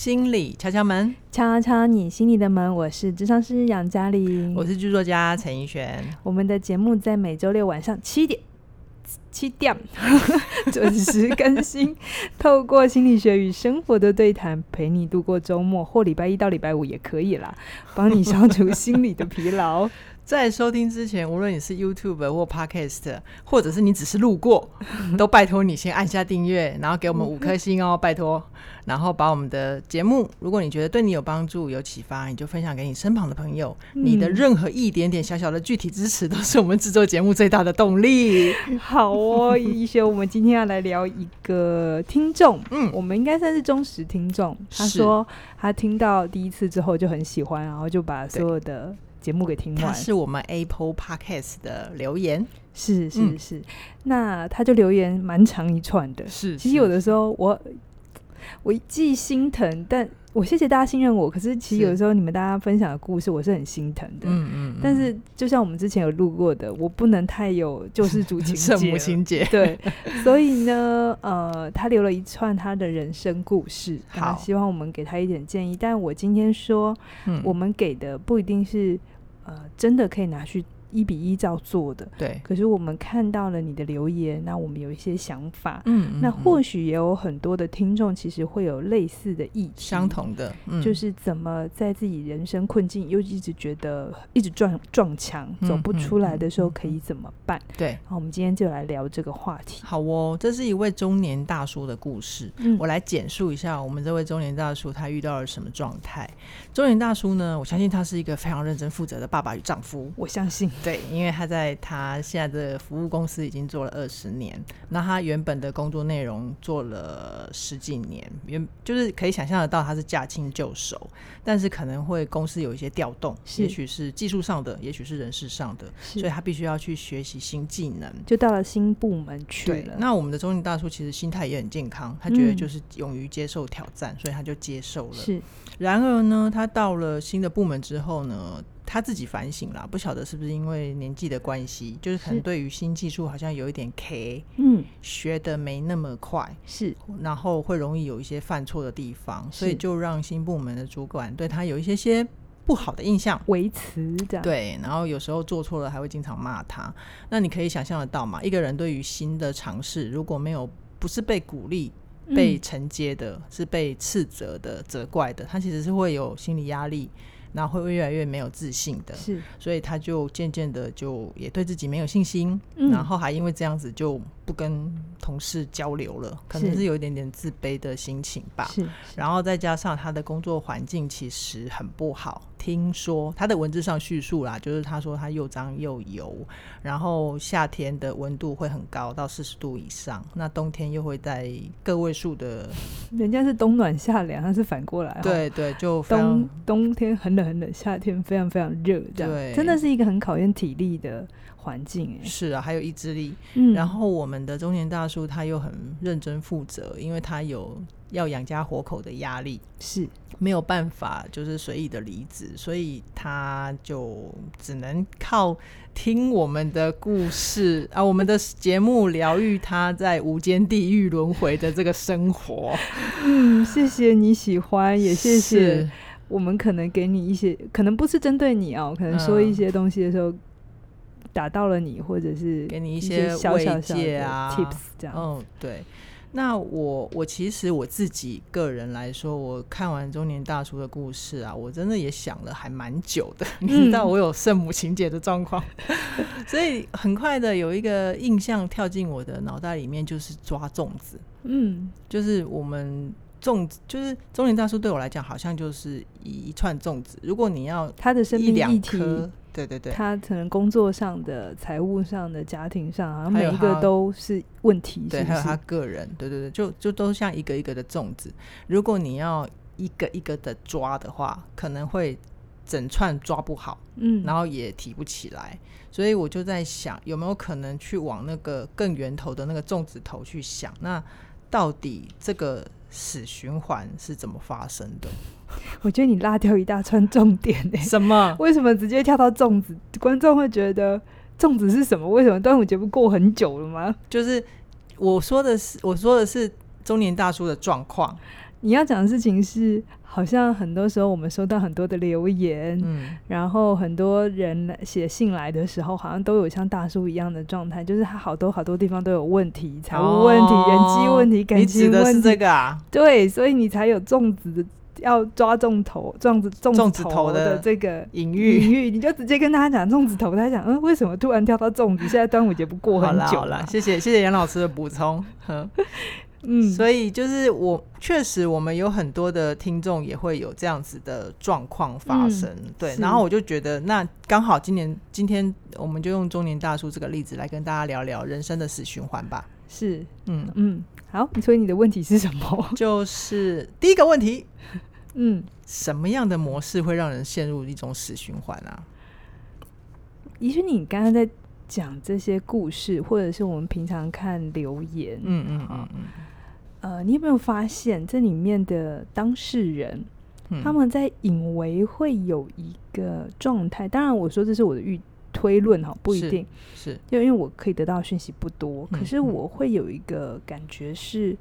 心理敲敲门，敲敲你心里的门。我是智商师杨嘉玲，我是剧作家陈奕璇。我们的节目在每周六晚上七点七点 准时更新，透过心理学与生活的对谈，陪你度过周末，或礼拜一到礼拜五也可以啦，帮你消除心理的疲劳。在收听之前，无论你是 YouTube 或 Podcast，或者是你只是路过，都拜托你先按下订阅，然后给我们五 颗星哦，拜托。然后把我们的节目，如果你觉得对你有帮助、有启发，你就分享给你身旁的朋友。嗯、你的任何一点点小小的具体支持，都是我们制作节目最大的动力。好哦，奕璇，我们今天要来聊一个听众，嗯，我们应该算是忠实听众。他说他听到第一次之后就很喜欢，然后就把所有的。节目给听完，他是我们 Apple Podcast 的留言，是是是，嗯、那他就留言蛮长一串的，是。其实有的时候我我既心疼，但我谢谢大家信任我。可是其实有时候你们大家分享的故事，我是很心疼的。嗯嗯。但是就像我们之前有录过的，我不能太有救世主情节，圣母情节。对。所以呢，呃，他留了一串他的人生故事，好，希望我们给他一点建议。但我今天说，嗯、我们给的不一定是。呃，真的可以拿去。一比一照做的，对。可是我们看到了你的留言，那我们有一些想法，嗯，那或许也有很多的听众其实会有类似的意题，相同的，嗯，就是怎么在自己人生困境又一直觉得一直撞撞墙走不出来的时候可以怎么办？对。好，我们今天就来聊这个话题。好哦，这是一位中年大叔的故事，嗯，我来简述一下我们这位中年大叔他遇到了什么状态。中年大叔呢，我相信他是一个非常认真负责的爸爸与丈夫，我相信，对，因为他在。他现在的服务公司已经做了二十年，那他原本的工作内容做了十几年，原就是可以想象得到他是驾轻就熟，但是可能会公司有一些调动，也许是技术上的，也许是人事上的，所以他必须要去学习新技能，就到了新部门去了。那我们的中年大叔其实心态也很健康，他觉得就是勇于接受挑战，嗯，所以他就接受了。是，然而呢，他到了新的部门之后呢，他自己反省了，不晓得是不是因为年纪的关系，就是可能对于新技术好像有一点 K，嗯，学的没那么快，是，然后会容易有一些犯错的地方，所以就让新部门的主管对他有一些些不好的印象，维持这样，对，然后有时候做错了还会经常骂他。那你可以想象得到嘛，一个人对于新的尝试，如果没有不是被鼓励、被承接的，嗯、是被斥责的、责怪的，他其实是会有心理压力。然后会越来越没有自信的，是，所以他就渐渐的就也对自己没有信心，嗯，然后还因为这样子就不跟同事交流了，可能是有一点点自卑的心情吧。是，然后再加上他的工作环境其实很不好。听说他的文字上叙述啦，就是他说他又脏又油，然后夏天的温度会很高，到四十度以上，那冬天又会在个位数的。人家是冬暖夏凉，他是反过来。对对，就冬冬天很冷很冷，夏天非常非常热，这样对，真的是一个很考验体力的环境。是啊，还有意志力。嗯，然后我们的中年大叔他又很认真负责，因为他有。要养家活口的压力是没有办法，就是随意的离职，所以他就只能靠听我们的故事 啊，我们的节目疗愈他在无间地狱轮回的这个生活。嗯，谢谢你喜欢，也谢谢我们可能给你一些，可能不是针对你哦，可能说一些东西的时候打到了你，或者是给你一些小小小的 tips 这样。嗯，对。那我我其实我自己个人来说，我看完中年大叔的故事啊，我真的也想了还蛮久的。嗯、你知道我有圣母情节的状况，所以很快的有一个印象跳进我的脑袋里面，就是抓粽子。嗯，就是我们粽子，就是中年大叔对我来讲，好像就是一串粽子。如果你要他的生命议题。对对对，他可能工作上的、财务上的、家庭上，好像每一个都是问题是是？对，还有他个人，对对对，就就都像一个一个的粽子。如果你要一个一个的抓的话，可能会整串抓不好，嗯，然后也提不起来。所以我就在想，有没有可能去往那个更源头的那个粽子头去想？那到底这个死循环是怎么发生的？我觉得你拉掉一大串重点呢、欸。什么？为什么直接跳到粽子？观众会觉得粽子是什么？为什么端午节不过很久了吗？就是我说的是，我说的是中年大叔的状况。你要讲的事情是，好像很多时候我们收到很多的留言，嗯，然后很多人写信来的时候，好像都有像大叔一样的状态，就是他好多好多地方都有问题，财务问题、哦、人际问题、感情问题，你指的是这个啊？对，所以你才有粽子要抓重头，粽子重子头的这个隐喻，隐喻，你就直接跟他讲粽子头，他讲嗯，为什么突然跳到粽子？现在端午节不过很久了，谢谢谢谢杨老师的补充，嗯，所以就是我确实，我们有很多的听众也会有这样子的状况发生，嗯、对。然后我就觉得，那刚好今年今天我们就用中年大叔这个例子来跟大家聊聊人生的死循环吧。是，嗯嗯，好。所以你的问题是什么？就是第一个问题，嗯，什么样的模式会让人陷入一种死循环啊？也许你刚刚在讲这些故事，或者是我们平常看留言，嗯嗯嗯嗯。呃，你有没有发现这里面的当事人，嗯、他们在以为会有一个状态？当然，我说这是我的预推论哈，不一定是，因为因为我可以得到讯息不多，嗯、可是我会有一个感觉是，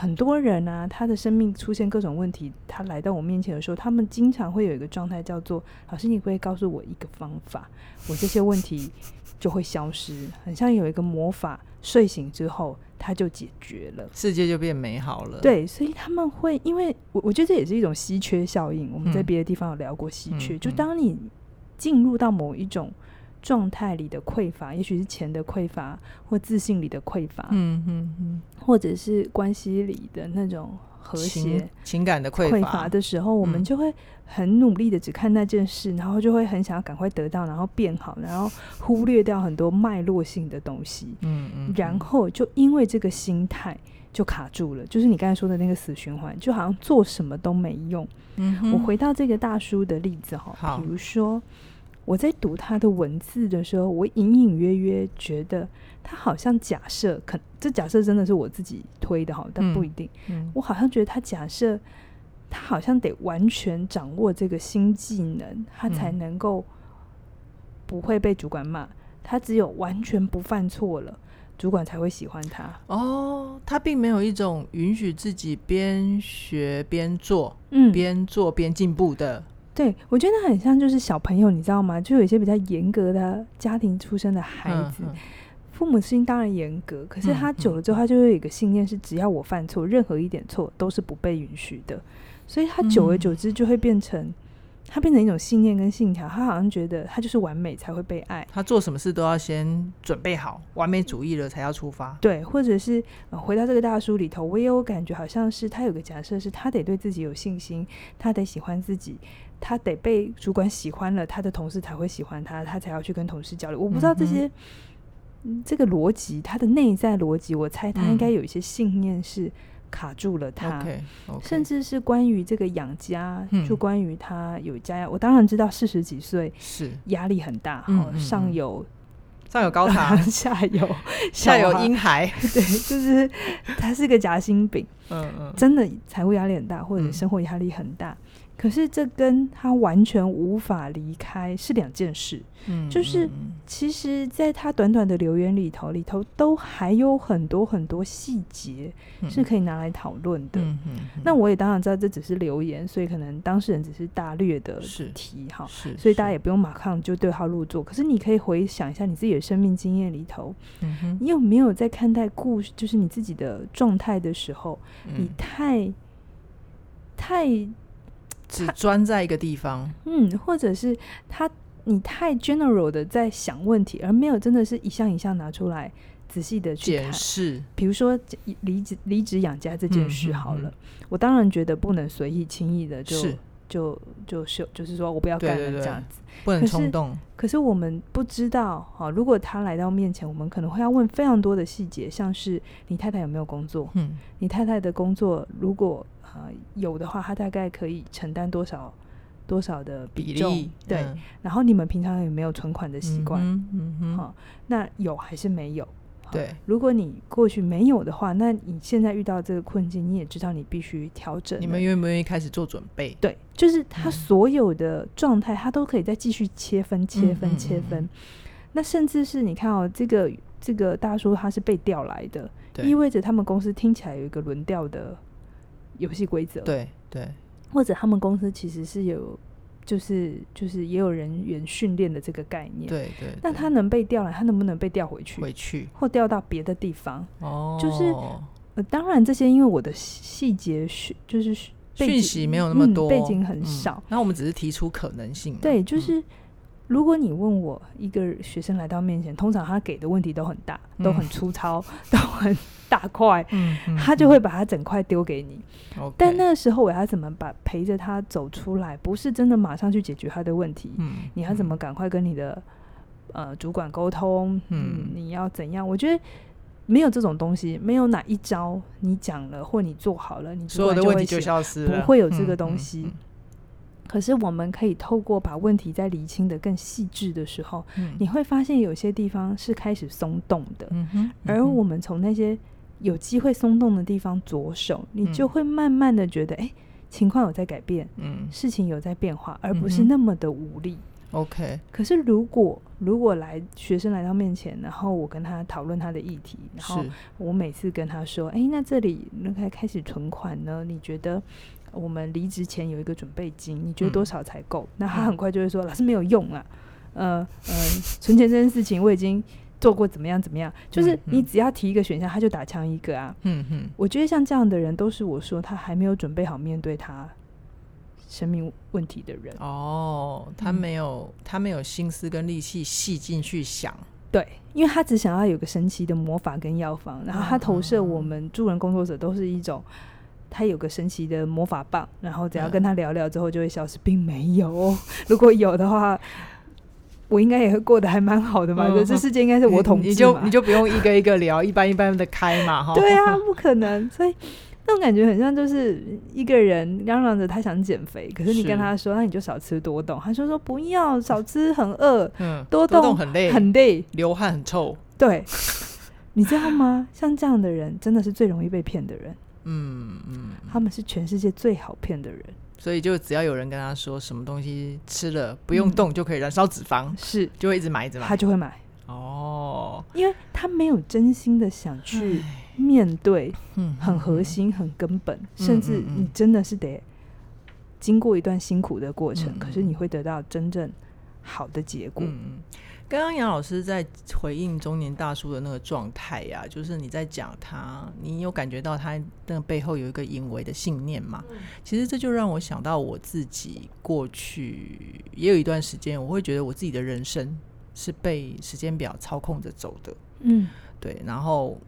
很多人啊，他的生命出现各种问题，他来到我面前的时候，他们经常会有一个状态叫做：老师，你会告诉我一个方法，我这些问题就会消失，很像有一个魔法，睡醒之后。它就解决了，世界就变美好了。对，所以他们会，因为我我觉得这也是一种稀缺效应。我们在别的地方有聊过稀缺，嗯、就当你进入到某一种状态里的匮乏，也许是钱的匮乏，或自信里的匮乏，嗯嗯嗯，或者是关系里的那种。和谐情，情感的匮乏的时候，我们就会很努力的只看那件事，嗯、然后就会很想要赶快得到，然后变好，然后忽略掉很多脉络性的东西。嗯嗯，然后就因为这个心态就卡住了，就是你刚才说的那个死循环，就好像做什么都没用。嗯，我回到这个大叔的例子哈，比如说我在读他的文字的时候，我隐隐约约觉得。他好像假设，可这假设真的是我自己推的哈，但不一定。嗯嗯、我好像觉得他假设，他好像得完全掌握这个新技能，他才能够不会被主管骂。嗯、他只有完全不犯错了，主管才会喜欢他。哦，他并没有一种允许自己边学边做，嗯，边做边进步的。对，我觉得很像就是小朋友，你知道吗？就有一些比较严格的家庭出身的孩子。嗯嗯父母亲当然严格，可是他久了之后，他就会有一个信念是：只要我犯错，任何一点错都是不被允许的。所以他久而久之就会变成，他变成一种信念跟信条。他好像觉得他就是完美才会被爱，他做什么事都要先准备好，完美主义了才要出发。对，或者是回到这个大叔里头，我也有感觉，好像是他有个假设，是他得对自己有信心，他得喜欢自己，他得被主管喜欢了，他的同事才会喜欢他，他才要去跟同事交流。我不知道这些。这个逻辑，他的内在逻辑，我猜他应该有一些信念是卡住了他，甚至是关于这个养家，嗯、就关于他有家呀。我当然知道四十几岁是。压力很大，嗯哦、上有上有高堂，下有 下有婴孩，对，就是他是个夹心饼，嗯嗯，真的财务压力很大，或者生活压力很大。嗯可是这跟他完全无法离开是两件事，嗯，就是其实，在他短短的留言里头，里头都还有很多很多细节是可以拿来讨论的。嗯嗯，那我也当然知道这只是留言，所以可能当事人只是大略的提哈，所以大家也不用马上就对号入座。可是你可以回想一下你自己的生命经验里头，嗯哼，你有没有在看待故事，就是你自己的状态的时候，你太太。只专在一个地方，嗯，或者是他你太 general 的在想问题，而没有真的是一项一项拿出来仔细的去看。是，比如说离职离职养家这件事好了，嗯嗯嗯、我当然觉得不能随意轻易的就就就就就是说我不要干了这样子，不能冲动。可是我们不知道哈，如果他来到面前，我们可能会要问非常多的细节，像是你太太有没有工作？嗯，你太太的工作如果。呃，有的话，他大概可以承担多少多少的比重？比例对，嗯、然后你们平常有没有存款的习惯？嗯嗯嗯好，那有还是没有？对，如果你过去没有的话，那你现在遇到这个困境，你也知道你必须调整。你们愿不愿意开始做准备？对，就是他所有的状态，他都可以再继续切分、切分、切分。嗯、那甚至是你看哦，这个这个大叔他是被调来的，意味着他们公司听起来有一个轮调的。游戏规则，对对，或者他们公司其实是有，就是就是也有人员训练的这个概念，对对。那他能被调来，他能不能被调回去？回去或调到别的地方？哦，就是呃，当然这些因为我的细节讯就是讯息没有那么多，嗯、背景很少，那、嗯、我们只是提出可能性。对，就是。嗯如果你问我一个学生来到面前，通常他给的问题都很大，嗯、都很粗糙，都很大块，嗯嗯、他就会把他整块丢给你。嗯、但那时候我要怎么把陪着他走出来？不是真的马上去解决他的问题。嗯、你要怎么赶快跟你的呃主管沟通？嗯，嗯，你要怎样？我觉得没有这种东西，没有哪一招你讲了或你做好了，你所有的问题就消失了，不会有这个东西。嗯嗯嗯可是我们可以透过把问题再厘清的更细致的时候，嗯、你会发现有些地方是开始松动的。而我们从那些有机会松动的地方着手，嗯、你就会慢慢的觉得，哎、欸，情况有在改变，嗯、事情有在变化，而不是那么的无力。OK、嗯。可是如果如果来学生来到面前，然后我跟他讨论他的议题，然后我每次跟他说，哎、欸，那这里那开开始存款呢？你觉得？我们离职前有一个准备金，你觉得多少才够？嗯、那他很快就会说：“老师没有用啊，呃呃，存钱这件事情我已经做过，怎么样怎么样？就是你只要提一个选项，他就打枪一个啊。”嗯嗯，我觉得像这样的人，都是我说他还没有准备好面对他生命问题的人。哦，他没有，嗯、他没有心思跟力气细进去想。对，因为他只想要有个神奇的魔法跟药方，然后他投射我们助人工作者都是一种。他有个神奇的魔法棒，然后只要跟他聊聊之后就会消失，并没有。如果有的话，我应该也会过得还蛮好的嘛。嗯、这世界应该是我统治嘛，你就你就不用一个一个聊，一般一般的开嘛。哈，对啊，不可能。所以那种感觉很像，就是一个人嚷嚷着他想减肥，可是你跟他说，那你就少吃多动。他说说不要，少吃很饿，嗯，多动，多动很累，很累，流汗很臭。对，你知道吗？像这样的人，真的是最容易被骗的人。嗯嗯，他们是全世界最好骗的人，所以就只要有人跟他说什么东西吃了不用动就可以燃烧脂肪，是。就会一直买一直买，他就会买。哦，因为他没有真心的想去面对，嗯，很核心很根本，甚至你真的是得经过一段辛苦的过程，可是你会得到真正好的结果。刚刚杨老师在回应中年大叔的那个状态呀，就是你在讲他，你有感觉到他那个背后有一个隐微的信念嘛？嗯、其实这就让我想到我自己过去也有一段时间，我会觉得我自己的人生是被时间表操控着走的。嗯，对。然后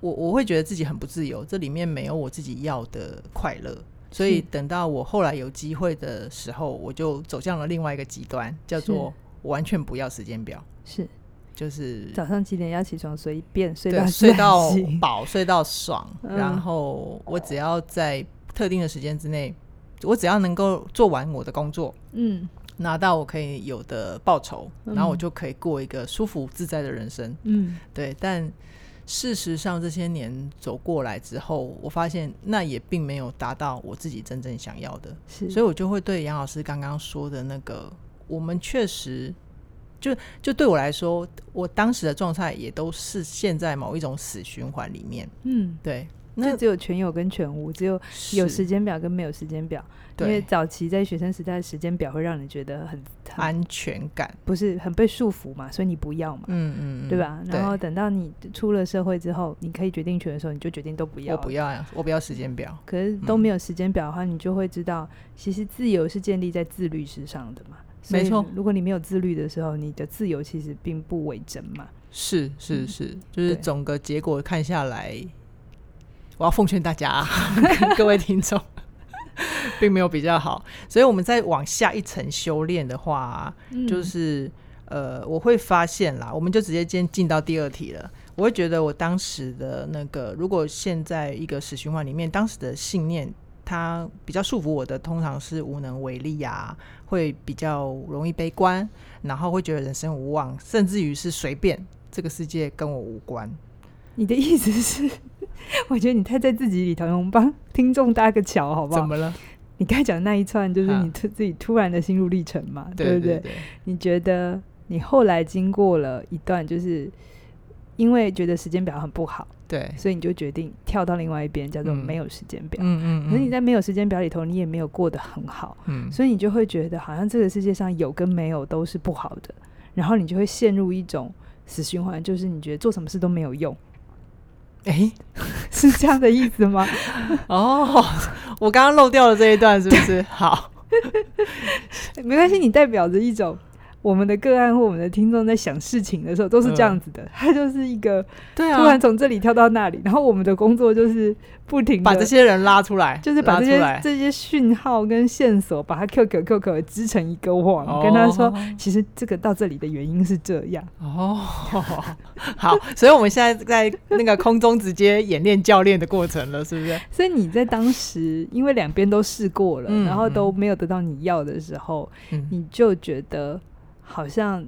我我会觉得自己很不自由，这里面没有我自己要的快乐。所以等到我后来有机会的时候，我就走向了另外一个极端，叫做。完全不要时间表，是，就是早上几点要起床随便睡到睡到饱睡到爽，嗯、然后我只要在特定的时间之内，我只要能够做完我的工作，嗯，拿到我可以有的报酬，嗯、然后我就可以过一个舒服自在的人生，嗯，对。但事实上这些年走过来之后，我发现那也并没有达到我自己真正想要的，是，所以我就会对杨老师刚刚说的那个。我们确实，就就对我来说，我当时的状态也都是陷在某一种死循环里面。嗯，对，那只有全有跟全无，只有有时间表跟没有时间表。因为早期在学生时代的时间表会让你觉得很，很安全感，不是很被束缚嘛，所以你不要嘛。嗯嗯，对吧？然后等到你出了社会之后，你可以决定权的时候，你就决定都不要。我不要呀，我不要时间表。可是都没有时间表的话，你就会知道，其实自由是建立在自律之上的嘛。没错，如果你没有自律的时候，你的自由其实并不为真嘛。是是是，嗯、就是总个结果看下来，对我要奉劝大家，各位听众，并没有比较好。所以我们再往下一层修炼的话，嗯、就是呃，我会发现啦，我们就直接先进到第二题了。我会觉得我当时的那个，如果现在一个死循环里面，当时的信念。他比较束缚我的，通常是无能为力呀、啊，会比较容易悲观，然后会觉得人生无望，甚至于是随便这个世界跟我无关。你的意思是，我觉得你太在自己里头，我们帮听众搭个桥，好不好？怎么了？你刚才讲的那一串，就是你自己突然的心路历程嘛，对不对？对？你觉得你后来经过了一段，就是因为觉得时间表很不好，对，所以你就决定跳到另外一边，叫做没有时间表。嗯嗯，可是你在没有时间表里头，你也没有过得很好，嗯，所以你就会觉得好像这个世界上有跟没有都是不好的，然后你就会陷入一种死循环，就是你觉得做什么事都没有用。哎，是这样的意思吗？哦，我刚刚漏掉了这一段，是不是？好，没关系，你代表着一种。我们的个案或我们的听众在想事情的时候都是这样子的，他、嗯、就是一个，对啊，突然从这里跳到那里，然后我们的工作就是不停把这些人拉出来，就是把这些这些讯号跟线索把它 QQ QQ 织成一个网，哦、跟他说，其实这个到这里的原因是这样。哦，好，所以我们现在在那个空中直接演练教练的过程了，是不是？所以你在当时因为两边都试过了、嗯，然后都没有得到你要的时候，嗯、你就觉得。好像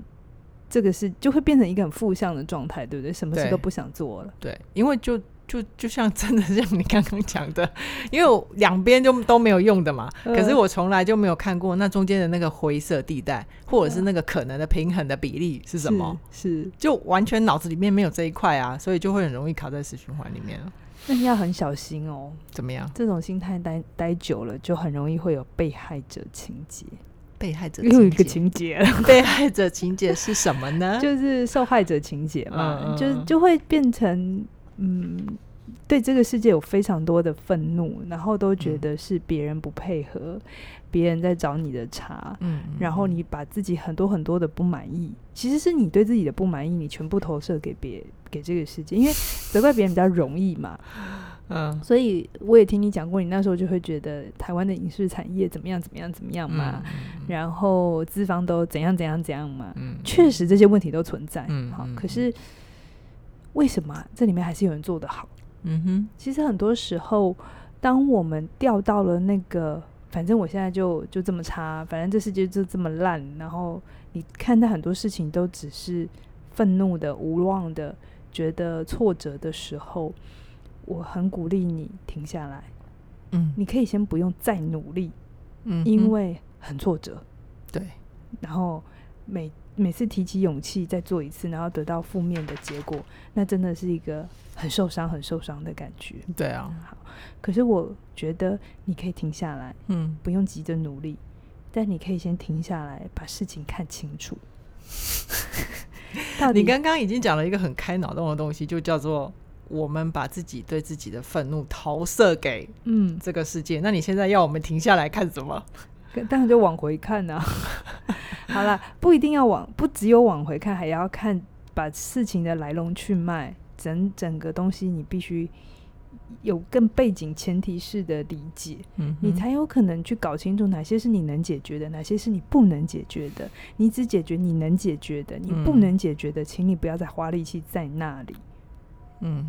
这个是就会变成一个很负向的状态，对不对？什么事都不想做了。对，因为就就就像真的像你刚刚讲的，因为两边就都没有用的嘛。可是我从来就没有看过那中间的那个灰色地带，或者是那个可能的平衡的比例是什么？是，是就完全脑子里面没有这一块啊，所以就会很容易卡在死循环里面。那你要很小心哦。怎么样？这种心态待待久了，就很容易会有被害者情结。被害者又一个情节，被害者情节是什么呢？就是受害者情节嘛，嗯、就就会变成嗯，对这个世界有非常多的愤怒，然后都觉得是别人不配合，别、嗯、人在找你的茬，嗯，然后你把自己很多很多的不满意，其实是你对自己的不满意，你全部投射给别给这个世界，因为责怪别人比较容易嘛。嗯，所以我也听你讲过，你那时候就会觉得台湾的影视产业怎么样怎么样怎么样嘛，嗯、然后资方都怎样怎样怎样嘛，嗯，确实这些问题都存在，嗯，好，可是为什么这里面还是有人做得好？嗯哼，其实很多时候，当我们掉到了那个，反正我现在就就这么差，反正这世界就这么烂，然后你看待很多事情都只是愤怒的、无望的、觉得挫折的时候。我很鼓励你停下来，嗯，你可以先不用再努力，嗯，因为很挫折，对。然后每每次提起勇气再做一次，然后得到负面的结果，那真的是一个很受伤、很受伤的感觉。对啊，好。可是我觉得你可以停下来，嗯，不用急着努力，但你可以先停下来，把事情看清楚。你刚刚已经讲了一个很开脑洞的东西，就叫做。我们把自己对自己的愤怒投射给嗯这个世界，嗯，那你现在要我们停下来看什么？当然就往回看啊。好了，不一定要往，不只有往回看，还要看把事情的来龙去脉，整整个东西你必须有更背景前提式的理解，嗯，你才有可能去搞清楚哪些是你能解决的，哪些是你不能解决的。你只解决你能解决的，你不能解决的，嗯，请你不要再花力气在那里。嗯，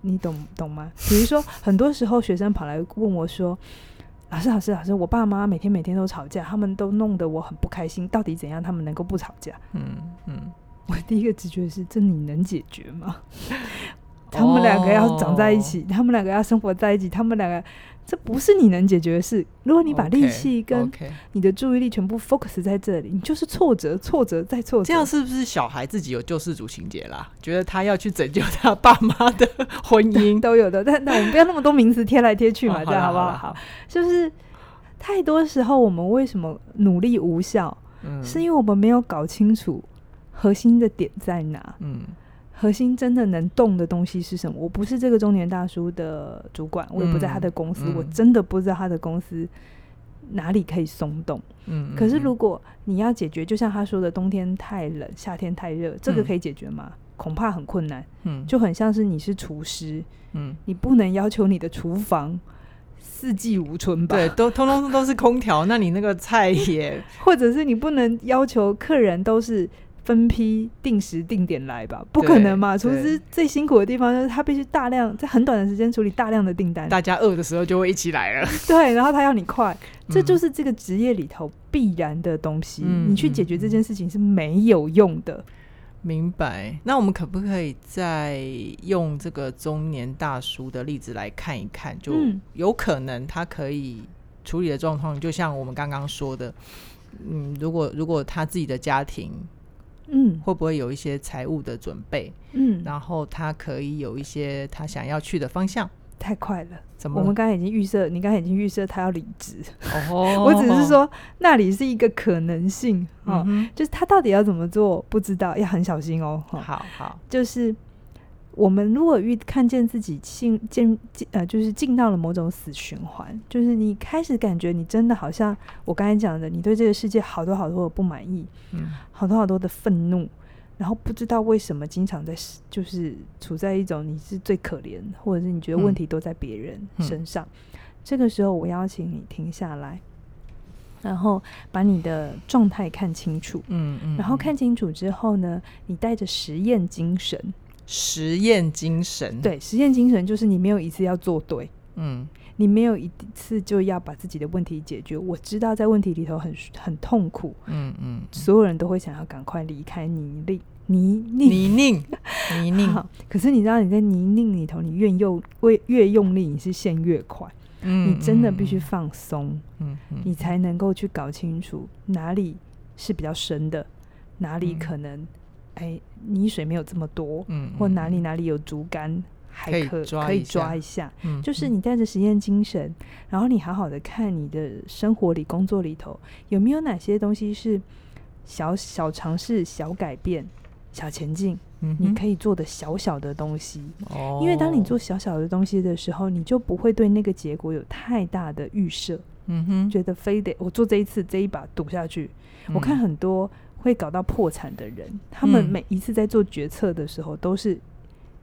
你懂懂吗？比如说，很多时候学生跑来问我说：“老师，老师，老师，我爸妈每天每天都吵架，他们都弄得我很不开心。到底怎样，他们能够不吵架？”嗯嗯，我第一个直觉是：这你能解决吗？他们两个要长在一起，他们两个要生活在一起，他们两个。这不是你能解决的事。如果你把力气跟你的注意力全部 focus 在这里，你就是挫折，挫折再挫折。这样是不是小孩自己有救世主情节啦？觉得他要去拯救他爸妈的婚姻 都有的。但但我们不要那么多名词贴来贴去嘛，哦、这样好不好？好，就是太多时候我们为什么努力无效？嗯，是因为我们没有搞清楚核心的点在哪。嗯。核心真的能动的东西是什么？我不是这个中年大叔的主管，我也不在他的公司，嗯、我真的不知道他的公司哪里可以松动。嗯，可是如果你要解决，就像他说的，冬天太冷，夏天太热，这个可以解决吗？嗯、恐怕很困难。嗯，就很像是你是厨师，嗯，你不能要求你的厨房四季如春吧？对，都通通都是空调，那你那个菜也，或者是你不能要求客人都是。分批定时定点来吧，不可能嘛！厨师最辛苦的地方就是他必须大量在很短的时间处理大量的订单，大家饿的时候就会一起来了。对，然后他要你快，这就是这个职业里头必然的东西。嗯，你去解决这件事情是没有用的。明白？那我们可不可以再用这个中年大叔的例子来看一看？就有可能他可以处理的状况，就像我们刚刚说的，嗯，如果如果他自己的家庭。嗯，会不会有一些财务的准备？嗯，然后他可以有一些他想要去的方向。太快了，怎么？我们刚才已经预设，你刚才已经预设他要离职。哦，我只是说那里是一个可能性啊，嗯、就是他到底要怎么做，不知道，要很小心哦。好好，就是我们如果遇看见自己进进呃，就是进到了某种死循环，就是你开始感觉你真的好像我刚才讲的，你对这个世界好多好多的不满意，嗯，好多好多的愤怒。然后不知道为什么经常在就是处在一种你是最可怜，或者是你觉得问题都在别人身上。嗯、这个时候，我邀请你停下来，然后把你的状态看清楚。嗯嗯。然后看清楚之后呢，你带着实验精神。实验精神。对，实验精神就是你没有一次要做对。嗯。你没有一次就要把自己的问题解决。我知道在问题里头很很痛苦，嗯嗯，所有人都会想要赶快离开泥泞泥泞泥泞泥泞。可是你知道你在泥泞里头，你越用越越用力，你是陷越快。嗯，你真的必须放松，嗯，你才能够去搞清楚哪里是比较深的，哪里可能哎泥水没有这么多，嗯，或哪里哪里有竹竿。还可可以抓，一下，嗯，就是你带着实验精神，嗯，然后你好好的看你的生活里、工作里头有没有哪些东西是小小尝试、小改变、小前进，嗯，你可以做的小小的东西。哦，因为当你做小小的东西的时候，你就不会对那个结果有太大的预设。嗯哼，觉得非得我做这一次这一把赌下去，嗯。我看很多会搞到破产的人，他们每一次在做决策的时候都是。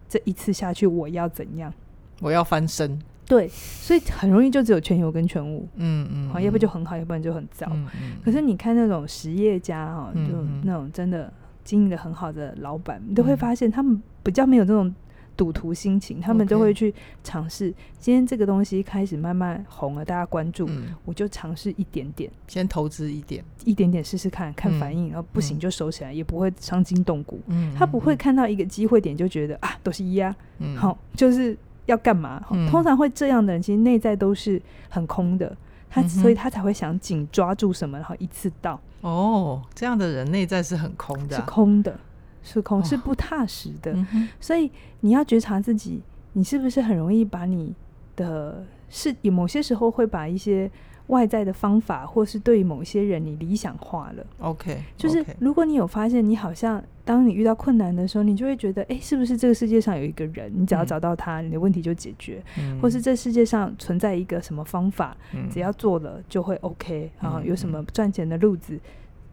这一次下去，我要怎样？我要翻身。对，所以很容易就只有全油跟全无。嗯嗯，好，要不就很好，要不然就很糟。嗯嗯。可是你看那种实业家哈，就那种真的经营的很好的老板，你都会发现他们比较没有这种。赌徒心情，他们都会去尝试。今天这个东西开始慢慢红了，大家关注，嗯、我就尝试一点点，先投资一点，一点点试试看看反应，嗯、然后不行就收起来，嗯、也不会伤筋动骨。嗯，他不会看到一个机会点就觉得啊，都是一样，嗯，好，就是要干嘛？嗯、通常会这样的人，其实内在都是很空的，他、嗯、所以他才会想紧抓住什么，然后一次到。哦，这样的人内在是很空的、啊，是空的。是空，是不踏实的，所以你要觉察自己，你是不是很容易把你的是有某些时候会把一些外在的方法，或是对于某些人你理想化了。OK，就是如果你有发现，你好像当你遇到困难的时候，你就会觉得，哎，是不是这个世界上有一个人，你只要找到他，嗯，你的问题就解决，嗯，或是这世界上存在一个什么方法，嗯，只要做了就会 OK 啊，有什么赚钱的路子，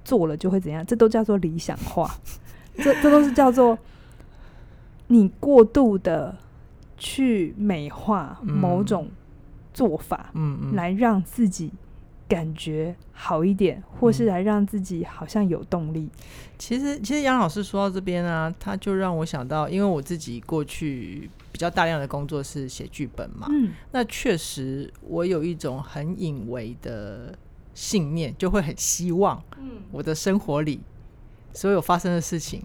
做了就会怎样，这都叫做理想化。这这都是叫做你过度的去美化某种做法，嗯嗯，来让自己感觉好一点，或是来让自己好像有动力。其实，其实杨老师说到这边啊，他就让我想到，因为我自己过去比较大量的工作是写剧本嘛，嗯，那确实我有一种很隐微的信念，就会很希望，嗯，我的生活里。所有发生的事情，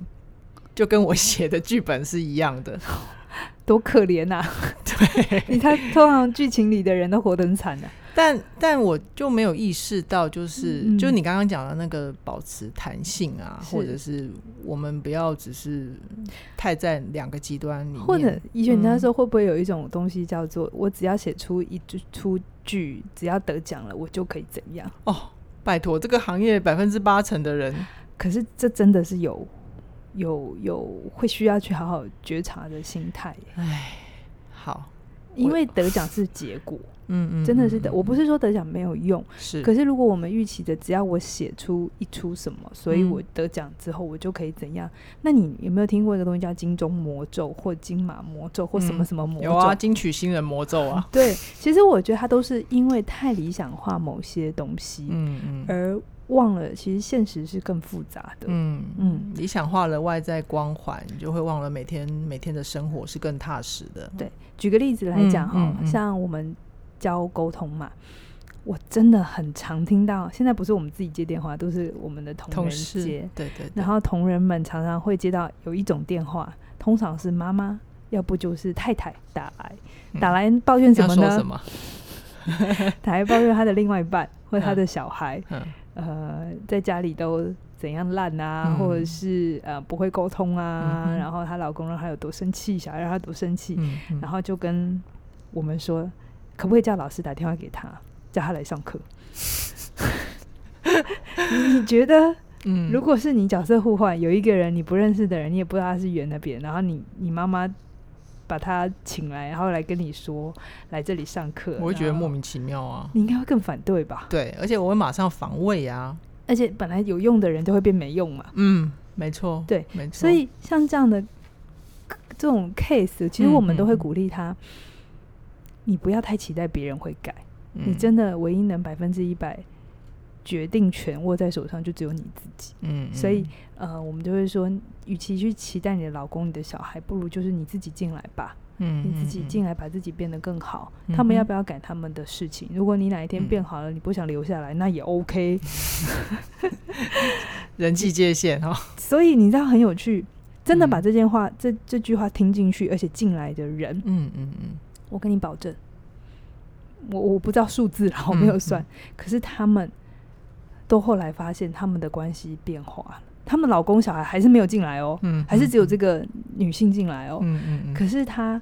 就跟我写的剧本是一样的，多可怜呐！对，你看，通常剧情里的人都活得很惨的。但但我就没有意识到，就是、嗯、就你刚刚讲的那个保持弹性啊，或者是我们不要只是太在两个极端里面。或者以前那时候会不会有一种东西叫做，我只要写出一出剧，只要得奖了，我就可以怎样？哦，拜托，这个行业百分之八成的人。可是这真的是有有有会需要去好好觉察的心态。哎，好，因为得奖是结果，嗯嗯，真的是的。我不是说得奖没有用，是。可是如果我们预期的只要我写出一出什么，所以我得奖之后我就可以怎样？那你有没有听过一个东西叫金钟魔咒或金马魔咒或什么什么魔咒？有啊，金曲新人魔咒啊。对，其实我觉得它都是因为太理想化某些东西，嗯嗯，而。忘了，其实现实是更复杂的。嗯嗯，理想化了外在光环，你就会忘了每天每天的生活是更踏实的。对，举个例子来讲哈、嗯嗯，像我们教沟通嘛，我真的很常听到，现在不是我们自己接电话，都是我们的同仁接。对，对对。然后同仁们常常会接到有一种电话，通常是妈妈，要不就是太太打来，打来抱怨什么呢？什么 打来抱怨他的另外一半或他的小孩。嗯。嗯呃，在家里都怎样烂啊，嗯、或者是呃不会沟通啊，嗯、然后她老公让她有多生气，小孩让她多生气，然后就跟我们说，可不可以叫老师打电话给她，叫她来上课？你觉得，嗯，如果是你角色互换，有一个人你不认识的人，你也不知道他是圆的边，然后你你妈妈把他请来，然后来跟你说来这里上课，我会觉得莫名其妙啊。你应该会更反对吧？对，而且我会马上防卫啊。而且本来有用的人都会变没用嘛。嗯，没错，对，没错。所以像这样的这种 case，其实我们都会鼓励他，你不要太期待别人会改，嗯、你真的唯一能百分之一百。决定权握在手上，就只有你自己。嗯，嗯，所以呃，我们就会说，与其去期待你的老公、你的小孩，不如就是你自己进来吧。嗯，你自己进来，把自己变得更好。嗯、他们要不要改他们的事情？如果你哪一天变好了，嗯、你不想留下来，那也 OK。人际界限哦。所以你知道很有趣，真的把这件话、嗯、这这句话听进去，而且进来的人，嗯嗯嗯，我跟你保证，我我不知道数字，然后没有算，嗯嗯、可是他们。都后来发现他们的关系变化了，他们老公小孩还是没有进来哦，嗯，还是只有这个女性进来哦，嗯嗯嗯。可是她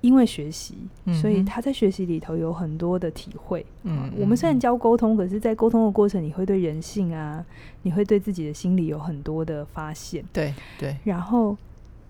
因为学习，所以她在学习里头有很多的体会。嗯，我们虽然教沟通，可是在沟通的过程，你会对人性啊，你会对自己的心理有很多的发现。对对，然后。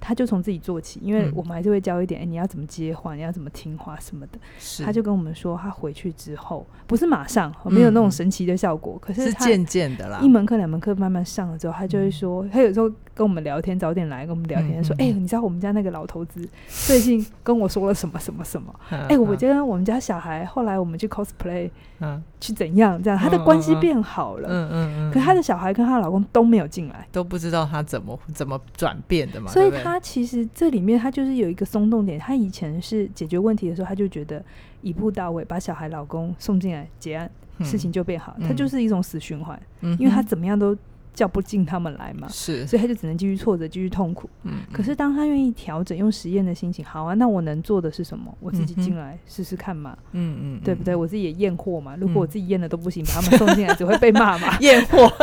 他就从自己做起，因为我们还是会教一点，哎、嗯欸，你要怎么接话，你要怎么听话什么的。他就跟我们说，他回去之后不是马上，没有那种神奇的效果，嗯、可是渐渐的啦。一门课、两门课慢慢上了之后，他就会说，嗯、他有时候跟我们聊天，早点来跟我们聊天，说，哎、你知道我们家那个老头子最近跟我说了什么什么什么？哎、欸，我觉得我们家小孩后来我们去 cosplay。嗯，去怎样这样，他的关系变好了。嗯嗯嗯。可他的小孩跟她老公都没有进来，都不知道他怎么怎么转变的嘛。所以他其实这里面他就是有一个松动点。他以前是解决问题的时候，他就觉得一步到位，把小孩、老公送进来结案，事情就变好。他就是一种死循环，因为他怎么样都。叫不进他们来嘛，是，所以他就只能继续挫折，继续痛苦。嗯，可是当他愿意调整，用实验的心情，好啊，那我能做的是什么？我自己进来试试看嘛。嗯嗯，对不对？我自己也验货嘛。如果我自己验的都不行，把他们送进来，只会被骂嘛。验货。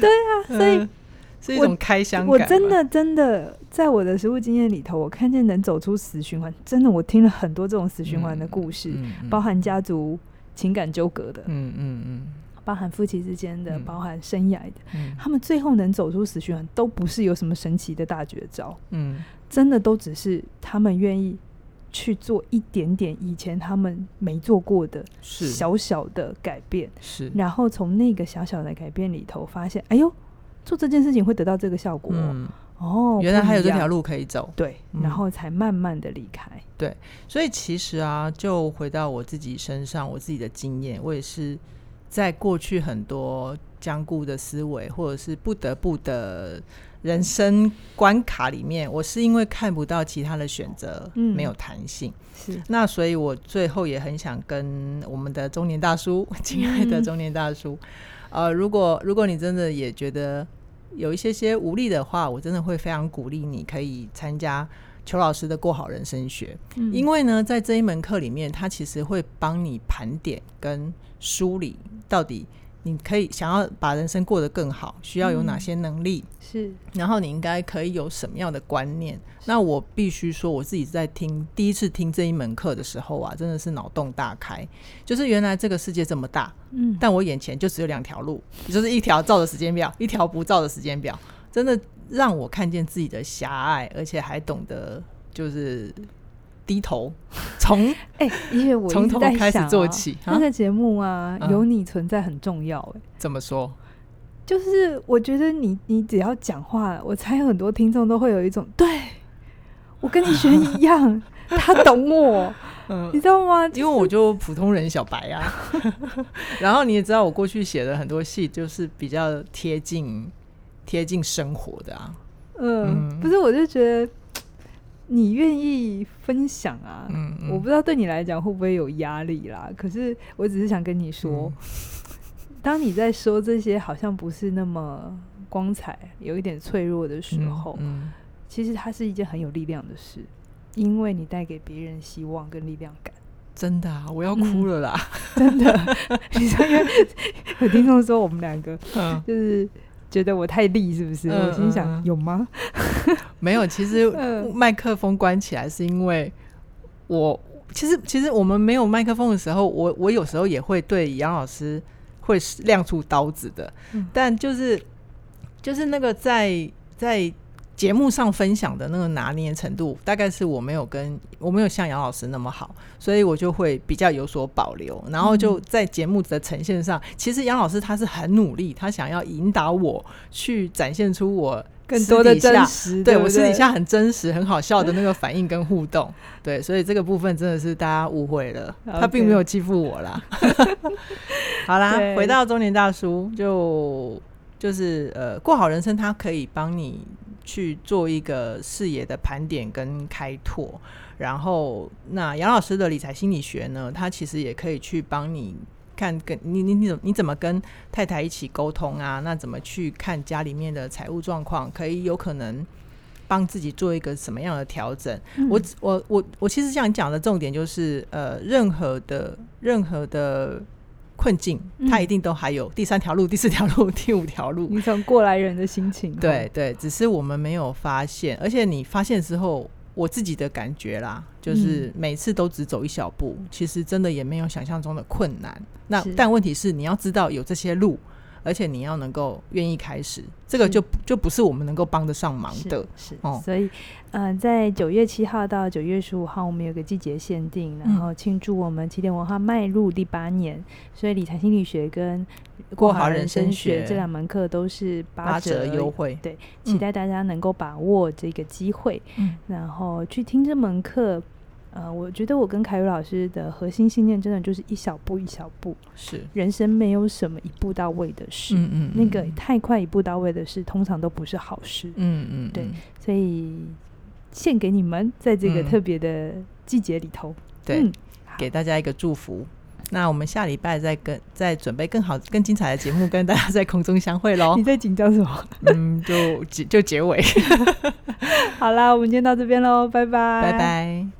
对啊，所以是一种开箱。我真的真的在我的实物经验里头，我看见能走出死循环。真的，我听了很多这种死循环的故事，包含家族情感纠葛的。嗯嗯嗯。包含夫妻之间的，嗯、包含生涯的，嗯、他们最后能走出死循环，都不是有什么神奇的大绝招，嗯，真的都只是他们愿意去做一点点以前他们没做过的小小的改变，是，然后从那个小小的改变里头发现，哎呦，做这件事情会得到这个效果，嗯、哦，原来还有这条路可以走，对，然后才慢慢的离开，对，所以其实啊，就回到我自己身上，我自己的经验，我也是。在过去很多僵固的思维，或者是不得不的人生关卡里面，我是因为看不到其他的选择，嗯，没有弹性，是那所以，我最后也很想跟我们的中年大叔，亲爱的中年大叔，嗯、呃，如果如果你真的也觉得有一些些无力的话，我真的会非常鼓励你可以参加。邱老师的过好人生学，嗯、因为呢，在这一门课里面，他其实会帮你盘点跟梳理，到底你可以想要把人生过得更好，需要有哪些能力？嗯、是，然后你应该可以有什么样的观念？那我必须说，我自己在听第一次听这一门课的时候啊，真的是脑洞大开，就是原来这个世界这么大，嗯，但我眼前就只有两条路，就是一条照的时间表，一条不照的时间表，真的。让我看见自己的狭隘，而且还懂得就是低头，从哎，因为我从头开始做起。那个节目啊，有你存在很重要。哎，怎么说？就是我觉得你，你只要讲话，我猜很多听众都会有一种，对我跟你学一样，他懂我，你知道吗？因为我就普通人小白啊。然后你也知道，我过去写的很多戏，就是比较贴近。贴近生活的啊，嗯，嗯不是，我就觉得你愿意分享啊，嗯，嗯我不知道对你来讲会不会有压力啦。可是我只是想跟你说，嗯、当你在说这些好像不是那么光彩、有一点脆弱的时候，嗯嗯、其实它是一件很有力量的事，因为你带给别人希望跟力量感。真的啊，我要哭了啦！嗯、真的，你说因为有听众说我们两个，嗯，就是觉得我太厉，是不是？嗯、我心想、嗯、有吗？没有，其实麦克风关起来是因为我，其实其实我们没有麦克风的时候，我我有时候也会对杨老师会亮出刀子的，嗯、但就是就是那个在在。节目上分享的那个拿捏程度，大概是我没有跟我没有像杨老师那么好，所以我就会比较有所保留。然后就在节目的呈现上，嗯、其实杨老师他是很努力，他想要引导我去展现出我更多的真实，对，我私底下很真实、很好笑的那个反应跟互动。对，所以这个部分真的是大家误会了.他并没有欺负我啦。好啦，回到中年大叔，就就是呃，过好人生，他可以帮你。去做一个视野的盘点跟开拓，然后那杨老师的理财心理学呢，他其实也可以去帮你看跟你你你怎你怎么跟太太一起沟通啊？那怎么去看家里面的财务状况，可以有可能帮自己做一个什么样的调整？嗯、我我我我其实想讲的重点就是，呃，任何的任何的。困境，他一定都还有第三条路、第四条路、第五条路。你从过来人的心情，对对，只是我们没有发现。而且你发现之后，我自己的感觉啦，就是每次都只走一小步，嗯、其实真的也没有想象中的困难。那但问题是，你要知道有这些路。而且你要能够愿意开始，这个就就不是我们能够帮得上忙的。是，是哦、所以，嗯、呃，在九月七号到九月十五号，我们有个季节限定，然后庆祝我们起点文化迈入第八年。嗯、所以，理财心理学跟过好人生学这两门课都是八折优惠。对，期待大家能够把握这个机会，嗯、然后去听这门课。呃，我觉得我跟凯宇老师的核心信念，真的就是一小步一小步。是，人生没有什么一步到位的事。嗯，嗯嗯，那个太快一步到位的事，通常都不是好事。嗯嗯，嗯对，所以献给你们，在这个特别的季节里头，对，嗯、给大家一个祝福。那我们下礼拜再跟再准备更好、更精彩的节目，跟大家在空中相会喽。你在紧张什么？嗯，就结就结尾。好啦，我们今天到这边喽，拜拜，拜拜。